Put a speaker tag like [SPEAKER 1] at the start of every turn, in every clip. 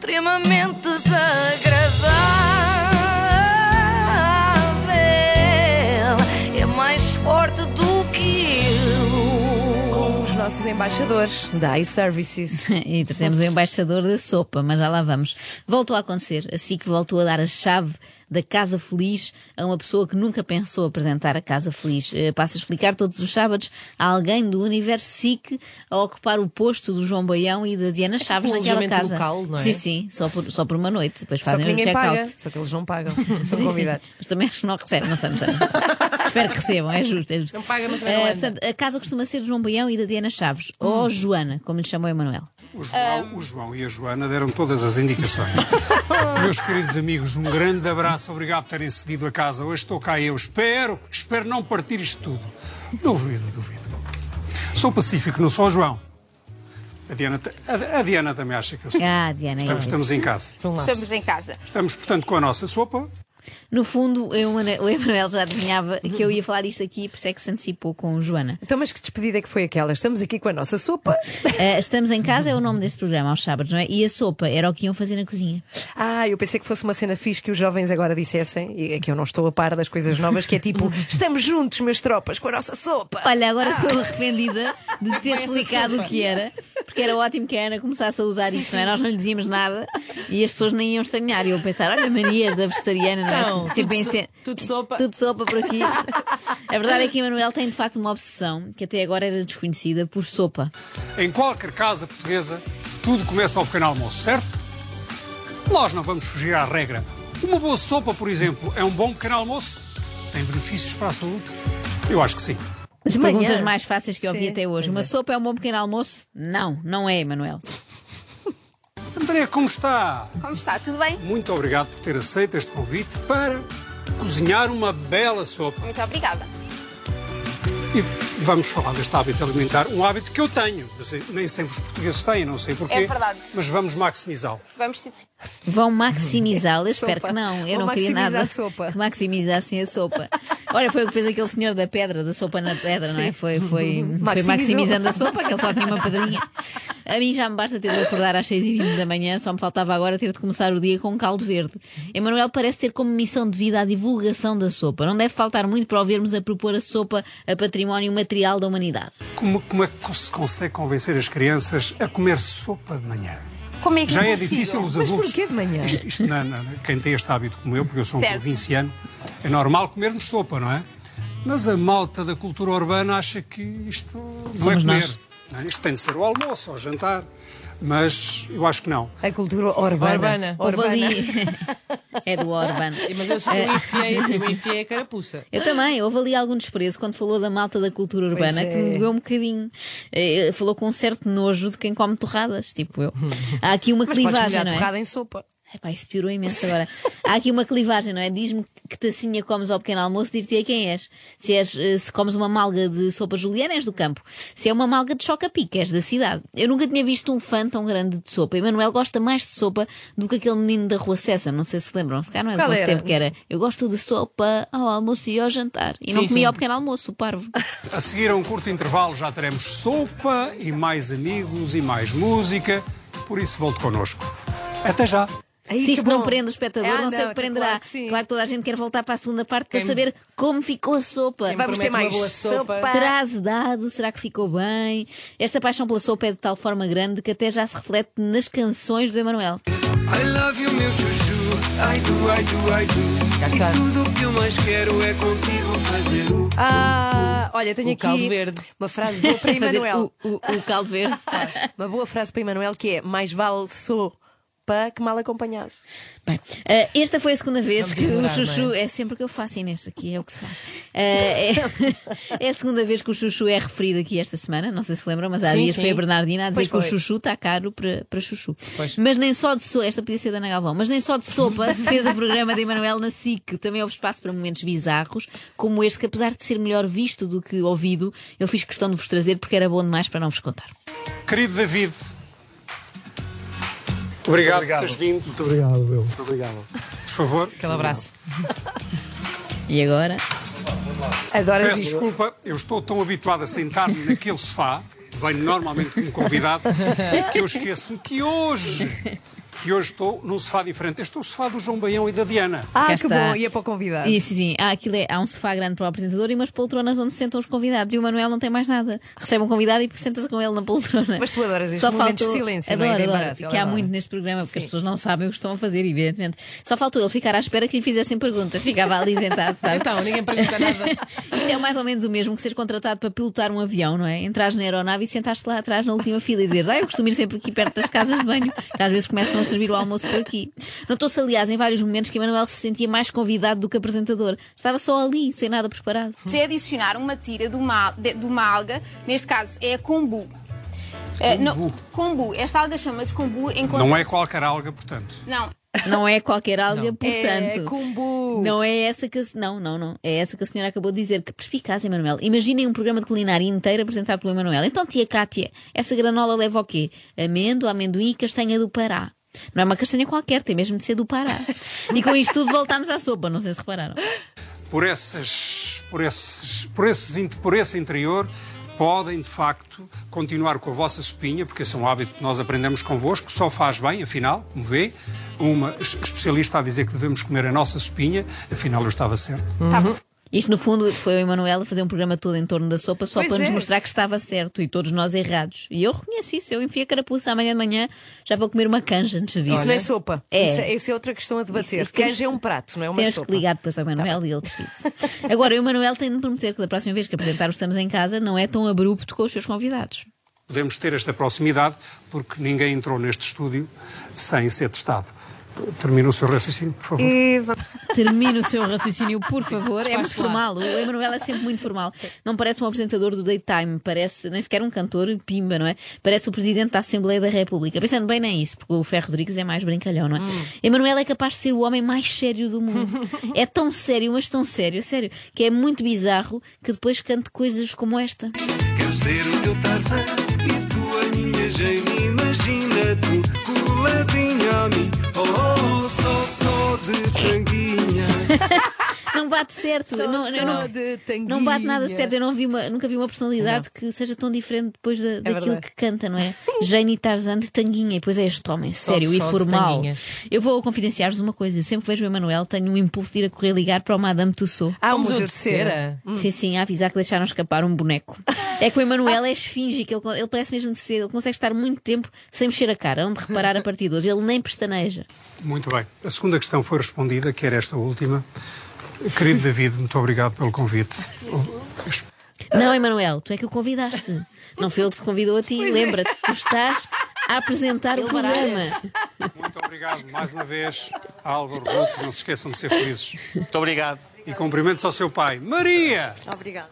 [SPEAKER 1] extremamente desagradável.
[SPEAKER 2] Embaixadores da iServices.
[SPEAKER 3] E trazemos o embaixador da sopa, mas já lá vamos. Voltou a acontecer, assim que voltou a dar a chave da Casa Feliz a uma pessoa que nunca pensou apresentar a Casa Feliz. Eh, Passa a explicar todos os sábados a alguém do universo SIC a ocupar o posto do João Baião e da Diana Chaves
[SPEAKER 4] um
[SPEAKER 3] naquela casa.
[SPEAKER 4] local, não é?
[SPEAKER 3] Sim, sim, só por, só por uma noite. Depois
[SPEAKER 2] Só que
[SPEAKER 3] fazem o
[SPEAKER 2] ninguém paga.
[SPEAKER 3] check-out.
[SPEAKER 2] Só que eles não pagam. São convidados.
[SPEAKER 3] Mas também acho que não recebem, não sei, não sei. Espero que recebam, é justo. É justo.
[SPEAKER 4] Não paga, mas anda.
[SPEAKER 3] portanto, a casa costuma ser do João Baião e da Diana Chaves, ou Joana, como lhe chamou Emanuel.
[SPEAKER 5] O João, o João e a Joana deram todas as indicações. Meus queridos amigos, um grande abraço, obrigado por terem cedido a casa. Hoje estou cá eu. Espero, espero não partir isto tudo. Duvido, duvido. Sou pacífico, não sou o João. A Diana, a, a Diana também acha que eu sou.
[SPEAKER 3] Ah, Diana, é
[SPEAKER 5] Estamos,
[SPEAKER 3] isso.
[SPEAKER 5] estamos em casa.
[SPEAKER 4] Um.
[SPEAKER 6] Estamos em casa.
[SPEAKER 5] Estamos, portanto, com a nossa sopa.
[SPEAKER 3] No fundo, eu- o Emanuel já adivinhava que eu ia falar isto aqui, por isso é que se antecipou com Joana.
[SPEAKER 2] Então, mas que despedida é que foi aquela? Estamos aqui com a nossa sopa.
[SPEAKER 3] Eh, estamos em casa é o nome deste programa, aos sábados, não é? E a sopa era o que iam fazer na cozinha.
[SPEAKER 2] Ah, eu pensei que fosse uma cena fixe que os jovens agora dissessem, e é que eu não estou a par das coisas novas, que é tipo, estamos juntos, meus tropas, com a nossa sopa.
[SPEAKER 3] Olha, agora estou arrependida de ter explicado o que era, porque era ótimo que a Ana começasse a usar isto, não é? Nós não lhe dizíamos nada e as pessoas nem iam estranhar. E eu pensar, olha, manias da vegetariana, não é?
[SPEAKER 4] Então,
[SPEAKER 3] Tipo,
[SPEAKER 4] tudo so- tudo sopa.
[SPEAKER 3] Tudo sopa por aqui. A verdade é que Emanuel tem de facto uma obsessão que até agora era desconhecida por sopa.
[SPEAKER 5] Em qualquer casa portuguesa, tudo começa ao pequeno almoço, certo? Nós não vamos fugir à regra. Uma boa sopa, por exemplo, é um bom pequeno almoço? Tem benefícios para a saúde? Eu acho que sim.
[SPEAKER 3] As
[SPEAKER 2] De manhã.
[SPEAKER 3] perguntas mais fáceis que eu ouvi até hoje. Uma
[SPEAKER 2] é.
[SPEAKER 3] sopa é um bom pequeno almoço? Não, não é, Emanuel.
[SPEAKER 5] André, como está?
[SPEAKER 6] Como está? Tudo bem?
[SPEAKER 5] Muito obrigado por ter aceito este convite para cozinhar uma bela sopa.
[SPEAKER 6] Muito obrigada.
[SPEAKER 5] E vamos falar deste hábito alimentar, um hábito que eu tenho. Nem sempre os portugueses têm, não sei porquê.
[SPEAKER 6] É verdade.
[SPEAKER 5] Mas vamos maximizá-lo.
[SPEAKER 6] Vamos sim.
[SPEAKER 3] Vão maximizá-lo. Eu espero
[SPEAKER 2] Sopa.
[SPEAKER 3] que não. Eu
[SPEAKER 2] Vão
[SPEAKER 3] não queria
[SPEAKER 2] maximizar
[SPEAKER 3] nada
[SPEAKER 2] a sopa.
[SPEAKER 3] que maximizassem a sopa. Olha, foi o que fez aquele senhor da pedra, da sopa na pedra, não é? Foi, foi, foi maximizando a sopa, que ele só tinha uma pedrinha. A mim já me basta ter de acordar às 6h20 da manhã, só me faltava agora ter de começar o dia com um caldo verde. Emanuel parece ter como missão de vida a divulgação da sopa. Não deve faltar muito para o vermos a propor a sopa a património material da humanidade.
[SPEAKER 5] Como, como é que se consegue convencer as crianças a comer sopa de manhã?
[SPEAKER 6] Como é que
[SPEAKER 5] Já é difícil os
[SPEAKER 2] Mas
[SPEAKER 5] adultos.
[SPEAKER 2] porquê de manhã?
[SPEAKER 5] Isto, isto não- não- não. quem tem este hábito como eu, porque eu sou um
[SPEAKER 6] Certo.
[SPEAKER 5] provinciano, é normal comermos sopa, não é? Mas a malta da cultura urbana acha que isto não
[SPEAKER 3] Somos
[SPEAKER 5] é comer.
[SPEAKER 3] nós.
[SPEAKER 5] é? Isto tem de ser o almoço ou o jantar. Mas eu acho que não.
[SPEAKER 2] A cultura urbana.
[SPEAKER 4] Urbana.
[SPEAKER 3] Ali- é do Orban.
[SPEAKER 4] Mas eu, eu, enfiei, eu enfiei a carapuça.
[SPEAKER 3] Eu também, houve ali algum desprezo quando falou da malta da cultura urbana
[SPEAKER 2] é.
[SPEAKER 3] que me doeu um bocadinho. Eh, Falou com um certo nojo de quem come torradas, tipo eu. Há aqui uma
[SPEAKER 2] Mas podes
[SPEAKER 3] clivagem,
[SPEAKER 2] molhar
[SPEAKER 3] não é?
[SPEAKER 2] torrada em sopa.
[SPEAKER 3] Epá, isso piorou imenso agora. Há aqui uma clivagem, não é? Diz-me que tacinha comes ao pequeno almoço, dir-te-ei quem és. Se, és. eh, se comes uma malga de sopa juliana, és do campo. Se é uma malga de choca-pique, és da cidade. Eu nunca tinha visto um fã tão grande de sopa. E Manuel gosta mais de sopa do que aquele menino da Rua Cessa. Não sei se lembram. Se cá não é do nosso tempo que era. Eu gosto de sopa ao almoço e ao jantar. E não
[SPEAKER 4] Sim,
[SPEAKER 3] comia
[SPEAKER 4] sim.
[SPEAKER 3] ao pequeno almoço, o parvo.
[SPEAKER 5] A seguir a um curto intervalo já teremos sopa e mais amigos e mais música. Por isso volte connosco. Até já.
[SPEAKER 2] Ai,
[SPEAKER 3] Se isto não prende o espectador,
[SPEAKER 2] Ah,
[SPEAKER 3] não sei o
[SPEAKER 2] não,
[SPEAKER 3] que prenderá.
[SPEAKER 2] claro que sim.
[SPEAKER 3] Claro que toda a gente quer voltar para a segunda parte para
[SPEAKER 4] Quem-
[SPEAKER 3] saber como ficou a sopa.
[SPEAKER 4] Quem
[SPEAKER 2] Vamos ter mais sopa.
[SPEAKER 4] sopa.
[SPEAKER 3] Dado? Será que ficou bem? Esta paixão pela sopa é de tal forma grande que até já se reflete nas canções do Emanuel.
[SPEAKER 7] I love you, meu chuchu. I do, I do, I do.
[SPEAKER 4] Cá está.
[SPEAKER 7] E tudo o que eu mais quero é contigo fazer o.
[SPEAKER 2] Ah, olha, tenho
[SPEAKER 4] O
[SPEAKER 2] aqui
[SPEAKER 4] caldo verde.
[SPEAKER 2] uma frase boa para Emanuel.
[SPEAKER 3] o, o, o caldo verde.
[SPEAKER 2] Uma boa frase para Emanuel que é: mais vale sopa que mal acompanhado.
[SPEAKER 3] Bem, eh, esta foi a segunda vez
[SPEAKER 4] Vamos
[SPEAKER 3] que
[SPEAKER 4] ignorar,
[SPEAKER 3] o Chuchu.
[SPEAKER 4] não
[SPEAKER 3] É? sempre o que eu faço, Inês. Aqui é o que se faz. Eh, é, é a segunda vez que o Chuchu é referido aqui esta semana. Não sei se lembram, mas há
[SPEAKER 4] Sim,
[SPEAKER 3] dias
[SPEAKER 4] sim.
[SPEAKER 3] foi a Bernardina a dizer
[SPEAKER 2] Pois
[SPEAKER 3] que o. Chuchu está caro para, para Chuchu.
[SPEAKER 4] Pois.
[SPEAKER 3] Mas nem só de sopa. Esta podia ser da Ana Galvão. Mas nem só de sopa se fez o programa de Emanuel na SIC. Também houve espaço para momentos bizarros, como este, que apesar de ser melhor visto do que ouvido, eu fiz questão de vos trazer porque era bom demais para não vos contar.
[SPEAKER 5] Querido David, obrigado, por teres vindo.
[SPEAKER 8] Muito obrigado, meu. Muito obrigado.
[SPEAKER 5] Por favor,
[SPEAKER 4] Aquele abraço.
[SPEAKER 3] E agora?
[SPEAKER 2] Adoras
[SPEAKER 5] peço desculpa, eu estou tão habituado a sentar-me naquele sofá, venho normalmente como convidado, que eu esqueço-me que hoje que hoje estou num sofá diferente. Este é o sofá do João Baião e da Diana.
[SPEAKER 2] Ah,
[SPEAKER 3] Cá
[SPEAKER 2] que
[SPEAKER 3] está.
[SPEAKER 2] bom, ia para o convidado.
[SPEAKER 3] E sim. Há, aquilo é, há um sofá grande para o apresentador e umas poltronas onde se sentam os convidados. E o Manuel não tem mais nada. Recebe um convidado e senta-se com ele na poltrona.
[SPEAKER 2] Mas tu adoras estes
[SPEAKER 3] Só
[SPEAKER 2] momentos
[SPEAKER 3] faltou-
[SPEAKER 2] de silêncio, não é?
[SPEAKER 3] adoro, adoro, Que há
[SPEAKER 2] adora.
[SPEAKER 3] muito neste programa, porque as
[SPEAKER 2] Sim.
[SPEAKER 3] pessoas não sabem o que estão a fazer, evidentemente. Só faltou ele ficar à espera que lhe fizessem perguntas. Ficava ali sentado, sabe?
[SPEAKER 4] Então, ninguém pergunta nada.
[SPEAKER 3] Isto é mais ou menos o mesmo que seres contratado para pilotar um avião, não é? Entrares na aeronave e sentaste lá atrás na última fila e dizes, ah, eu costumo ir sempre aqui perto das casas de banho, que às vezes começam a servir o almoço por aqui. Notou-se, aliás, em vários momentos que Emanuel se sentia mais convidado do que apresentador. Estava só ali, sem nada preparado.
[SPEAKER 6] Se adicionar uma tira de uma, de, de uma alga, neste caso é a kombu. Não- kombu. Esta alga chama-se kombu em
[SPEAKER 5] Não é qualquer alga, portanto.
[SPEAKER 6] Não.
[SPEAKER 3] Não é qualquer alga, portanto.
[SPEAKER 2] É cumbu.
[SPEAKER 3] Não é essa que a, não, não, não. É essa que a senhora acabou de dizer. Que perspicaz, Emanuel. Imaginem um programa de culinária inteiro apresentado pelo Emanuel. Então, tia Cátia, essa granola leva o quê? Amêndoa, amendoim e castanha do Pará. Não é uma castanha qualquer, tem mesmo de ser do Pará. E com isto tudo voltámos à sopa, não sei se repararam.
[SPEAKER 5] Por, essas, por, esses, por, esses, in- por esse interior, podem, de facto, continuar com a vossa sopinha, porque esse é um hábito que nós aprendemos convosco, só faz bem, afinal, como vê. Uma es- especialista a dizer que devemos comer a nossa sopinha, afinal eu estava certo.
[SPEAKER 3] Isto, no fundo, foi o Emanuel a fazer um programa todo em torno da sopa só
[SPEAKER 2] Pois
[SPEAKER 3] para nos
[SPEAKER 2] é.
[SPEAKER 3] mostrar que estava certo e todos nós errados. E eu reconheço isso. Eu enfiei a carapuça amanhã de manhã, já vou comer uma canja antes de vir.
[SPEAKER 2] Isso não é sopa.
[SPEAKER 3] É.
[SPEAKER 2] Isso, é, isso é outra questão a debater.
[SPEAKER 3] Isso- isso temos-
[SPEAKER 2] Canja é um prato, não é uma
[SPEAKER 3] Temos
[SPEAKER 2] sopa.
[SPEAKER 3] que ligar depois ao Emanuel e ele decide. Agora, o Emanuel tem de prometer que da próxima vez que apresentar o Estamos em Casa não é tão abrupto com os seus convidados.
[SPEAKER 5] Podemos ter esta proximidade, porque ninguém entrou neste estúdio sem ser testado. Termina o seu raciocínio, por favor.
[SPEAKER 2] E
[SPEAKER 3] Termine o seu raciocínio, por favor. É muito formal. O Emanuel é sempre muito formal. Não parece um apresentador do Daytime, parece nem sequer um cantor pimba, não é? Parece o presidente da Assembleia da República. Pensando bem, nem isso, porque o Ferro Rodrigues é mais brincalhão, não é? Emanuel é capaz de ser o homem mais sério do mundo. é tão sério, mas tão sério, sério, que é muito bizarro que depois cante coisas como esta.
[SPEAKER 7] Quero ser o teu Tarzan
[SPEAKER 3] bate certo.
[SPEAKER 2] Só-
[SPEAKER 3] não,
[SPEAKER 2] só
[SPEAKER 3] não-. Não bate nada certo. Eu não vi uma- nunca vi uma personalidade que seja tão diferente depois da, daquilo
[SPEAKER 2] É verdade.
[SPEAKER 3] que canta, não é? Jane Tarzan de tanguinha. E depois é este homem, sério
[SPEAKER 4] só
[SPEAKER 3] e formal. Eu vou confidenciar-vos uma coisa. Eu sempre que vejo o Emanuel, tenho um impulso de ir a correr ligar para o Madame Tussauds.
[SPEAKER 2] Há um museu de cera.
[SPEAKER 4] cera.
[SPEAKER 3] Sim, sim, a avisar que deixaram escapar um boneco. É que o Emanuel é esfinge, que ele, ele parece mesmo de ser, ele consegue estar muito tempo sem mexer a cara, onde reparar a partir de hoje. Ele nem pestaneja.
[SPEAKER 5] Muito bem. A segunda questão foi respondida, que era esta última. Querido David, muito obrigado pelo convite.
[SPEAKER 3] Não, Emanuel, tu é que o convidaste. Não foi ele que te convidou a ti. Lembra-te, tu estás a apresentar o programa.
[SPEAKER 5] Muito obrigado mais uma vez, Álvaro Ruto. Não se esqueçam de ser felizes.
[SPEAKER 8] Muito obrigado.
[SPEAKER 5] E cumprimentos ao seu pai. Maria!
[SPEAKER 1] Obrigada.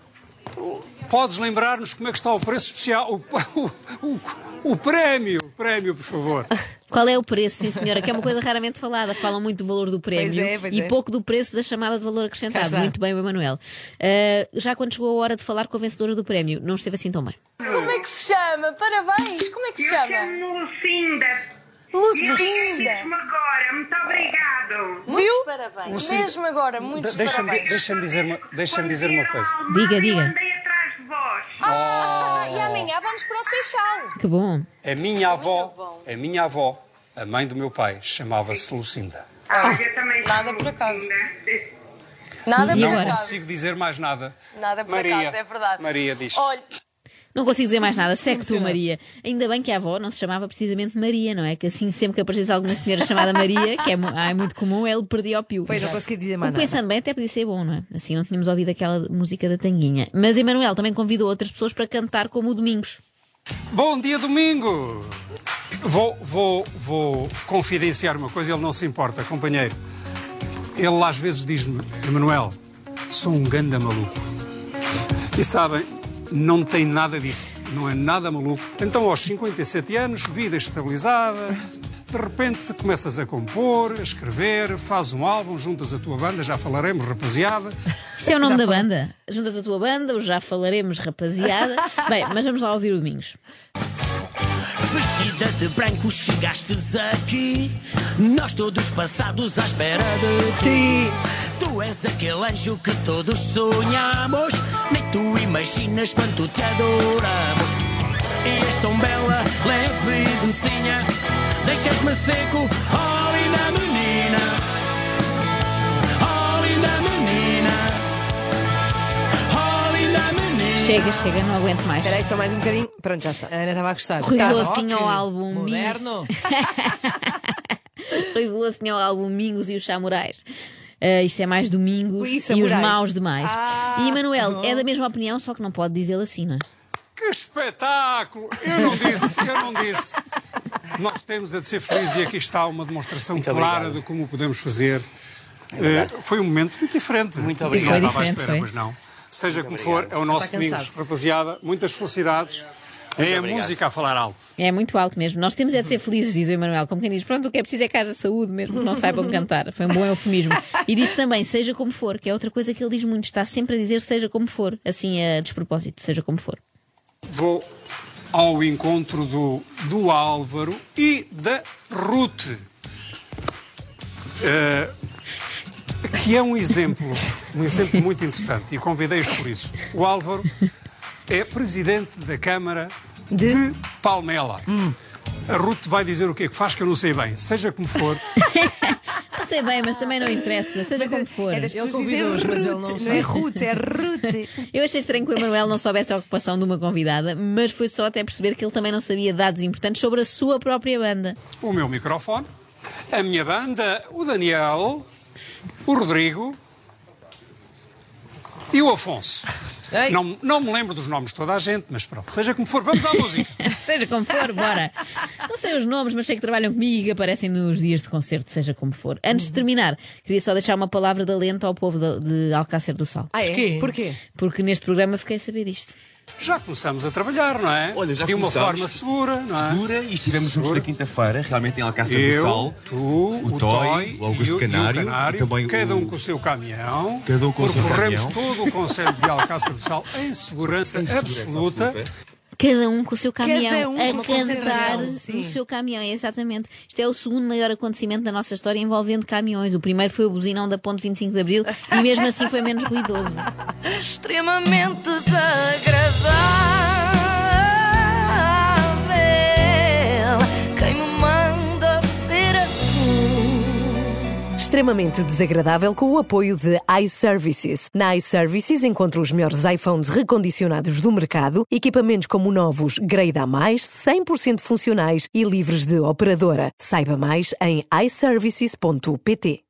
[SPEAKER 5] Podes lembrar-nos como é que está o preço especial? O, o, o, o prémio, o prémio, por favor.
[SPEAKER 3] Qual é o preço, sim senhora? Que é uma coisa raramente falada. Falam muito do valor do prémio
[SPEAKER 2] Pois é, pois
[SPEAKER 3] e
[SPEAKER 2] é.
[SPEAKER 3] pouco do preço da chamada de valor acrescentado. Muito bem, o Emanuel. Ah, já quando chegou a hora de falar com a vencedora do prémio, não esteve assim tão bem.
[SPEAKER 9] Como é que se chama? Parabéns! Como é que se chama?
[SPEAKER 10] Lucinda.
[SPEAKER 9] Lucinda!
[SPEAKER 10] Mesmo agora, muito obrigado.
[SPEAKER 9] Viu? Parabéns. Mesmo agora, muitos
[SPEAKER 5] Deixa-me
[SPEAKER 9] parabéns.
[SPEAKER 5] deixa dizer, uma, deixa dizer uma coisa.
[SPEAKER 3] Diga, diga.
[SPEAKER 10] Eu andei atrás de vós.
[SPEAKER 9] Ah, e amanhã vamos para o Seixal.
[SPEAKER 3] Que bom.
[SPEAKER 5] A minha avó, a minha avó, a mãe do meu pai, chamava-se Lucinda.
[SPEAKER 10] Olha, eu também
[SPEAKER 9] Nada por acaso.
[SPEAKER 10] Lucinda.
[SPEAKER 9] Nada
[SPEAKER 3] E
[SPEAKER 9] por?
[SPEAKER 5] Não
[SPEAKER 9] acaso.
[SPEAKER 5] consigo dizer mais nada.
[SPEAKER 9] Nada por
[SPEAKER 5] Maria,
[SPEAKER 9] acaso, é verdade.
[SPEAKER 5] Maria diz.
[SPEAKER 9] Olha,
[SPEAKER 3] Não consigo dizer mais nada. Segue tu, Maria. Ainda bem que a avó não se chamava precisamente Maria, não é? Que assim, sempre que aparecesse alguma senhora chamada Maria, que é, ah, é muito comum, ele perdia o pio.
[SPEAKER 2] Pois não consegui dizer mais
[SPEAKER 3] Ou
[SPEAKER 2] nada.
[SPEAKER 3] Pensando bem, até podia ser bom, não é? Assim não tínhamos ouvido aquela música da Tanguinha. Mas Emanuel também convidou outras pessoas para cantar como o Domingos.
[SPEAKER 5] Bom dia, domingo! Vou, vou, vou confidenciar uma coisa, ele não se importa, companheiro. Ele às vezes diz-me, Emanuel, sou um ganda maluco. E sabem, não tem nada disso, não é nada maluco. Então, aos 57 anos, vida estabilizada, de repente começas a compor, a escrever, fazes um álbum, juntas a tua banda, já falaremos, rapaziada.
[SPEAKER 3] Isto é o nome da banda. Juntas a tua banda, o já falaremos, rapaziada. Bem, mas vamos lá ouvir o Domingos.
[SPEAKER 11] Vestida de branco chegastes aqui Nós todos passados à espera de ti Tu és aquele anjo que todos sonhamos Nem tu imaginas quanto te adoramos E és tão bela, leve e docinha deixas-me seco, oh linda menina, oh linda menina, oh linda menina.
[SPEAKER 3] Chega, chega, não aguento mais.
[SPEAKER 2] Espera aí, só mais um bocadinho. Pronto, já está.
[SPEAKER 4] A Ana estava a gostar.
[SPEAKER 3] Rui
[SPEAKER 4] Tá,
[SPEAKER 3] Veloso
[SPEAKER 4] rock,
[SPEAKER 3] tinha o álbum
[SPEAKER 4] Moderno.
[SPEAKER 3] Rui Veloso tinha o álbum Mingos e os Samurais. Ah, isto é mais domingos
[SPEAKER 2] Ui,
[SPEAKER 3] e os maus demais.
[SPEAKER 2] Ah,
[SPEAKER 3] e Emanuel é da mesma opinião, só que não pode dizê-lo assim, não é?
[SPEAKER 5] Que espetáculo! Eu não disse, eu não disse. Nós temos a de ser felizes e aqui está uma demonstração clara
[SPEAKER 8] obrigado.
[SPEAKER 5] de como podemos fazer. Eh, foi um momento muito diferente.
[SPEAKER 8] Muito obrigado.
[SPEAKER 5] estava à
[SPEAKER 3] Foi
[SPEAKER 5] espera,
[SPEAKER 3] diferente,
[SPEAKER 5] mas não. Seja como for, é o nosso
[SPEAKER 4] cansado.
[SPEAKER 5] rapaziada. Muitas felicidades. É a música a falar alto.
[SPEAKER 3] É muito alto mesmo. Nós temos é de ser felizes, diz o Emanuel. Como quem diz, pronto, o que é preciso é que haja saúde mesmo, que não saibam cantar. Foi um bom eufemismo. E disse também, seja como for, que é outra coisa que ele diz muito. Está sempre a dizer seja como for. Assim, a despropósito, seja como for.
[SPEAKER 5] Vou ao encontro do, do Álvaro e da Ruth. Eh, que é um exemplo, um exemplo muito interessante e convidei-os por isso. O Álvaro é presidente da Câmara de, Palmela. A Ruth vai dizer o que é que faz que eu não sei bem. Seja como for,
[SPEAKER 3] Não sei bem, mas também não interessa, seja como for.
[SPEAKER 2] É das
[SPEAKER 4] Ele convidou-os, mas ele
[SPEAKER 2] Ruth,
[SPEAKER 4] não
[SPEAKER 2] não
[SPEAKER 4] sabe.
[SPEAKER 2] é Ruth, é Ruth.
[SPEAKER 3] Eu achei estranho que o Emanuel não soubesse a ocupação de uma convidada, mas foi só até perceber que ele também não sabia dados importantes sobre a sua própria banda.
[SPEAKER 5] o meu microfone, a minha banda, o Daniel, o Rodrigo e o Afonso.
[SPEAKER 4] Ei.
[SPEAKER 5] Não, não me lembro dos nomes de toda a gente, mas pronto, seja como for, vamos à música.
[SPEAKER 3] Seja como for, bora. Não sei os nomes, mas sei que trabalham comigo e que aparecem nos dias de concerto, seja como for. Antes de terminar, queria só deixar uma palavra de alento ao povo de, de Alcácer do Sal.
[SPEAKER 2] Ah, é?
[SPEAKER 4] Porquê?
[SPEAKER 2] Porquê?
[SPEAKER 3] Porque neste programa fiquei a saber disto.
[SPEAKER 5] Já começamos a trabalhar, não é?
[SPEAKER 8] Olha, já
[SPEAKER 5] De uma forma segura, não é?
[SPEAKER 8] Segura e estivemos juntos na quinta-feira, realmente em Alcácer do
[SPEAKER 5] Eu,
[SPEAKER 8] Sal.
[SPEAKER 5] tu,
[SPEAKER 8] o,
[SPEAKER 5] o
[SPEAKER 8] Toy,
[SPEAKER 5] Toy,
[SPEAKER 8] o Augusto
[SPEAKER 5] e o,
[SPEAKER 8] Canário,
[SPEAKER 5] e o Canário
[SPEAKER 8] e também
[SPEAKER 5] cada um
[SPEAKER 8] o-
[SPEAKER 5] com o seu caminhão.
[SPEAKER 8] Cada um com o seu
[SPEAKER 5] percorremos
[SPEAKER 8] caminhão.
[SPEAKER 5] todo o Conselho de Alcácer do Sal em segurança,
[SPEAKER 8] Em segurança
[SPEAKER 5] absoluta.
[SPEAKER 8] absoluta.
[SPEAKER 3] Cada um com o seu
[SPEAKER 2] Cada
[SPEAKER 3] caminhão
[SPEAKER 2] um com
[SPEAKER 3] a cantar no seu caminhão, é exatamente. Isto é o segundo maior acontecimento da nossa história envolvendo caminhões. O primeiro foi o buzinão da Ponte 25 de Abril e mesmo assim foi menos ruidoso.
[SPEAKER 1] extremamente desagradável.
[SPEAKER 2] Extremamente desagradável com o apoio de iServices. Na iServices encontra os melhores iPhones recondicionados do mercado, equipamentos como novos Grade A+, 100% funcionais e livres de operadora. Saiba mais em iServices.pt.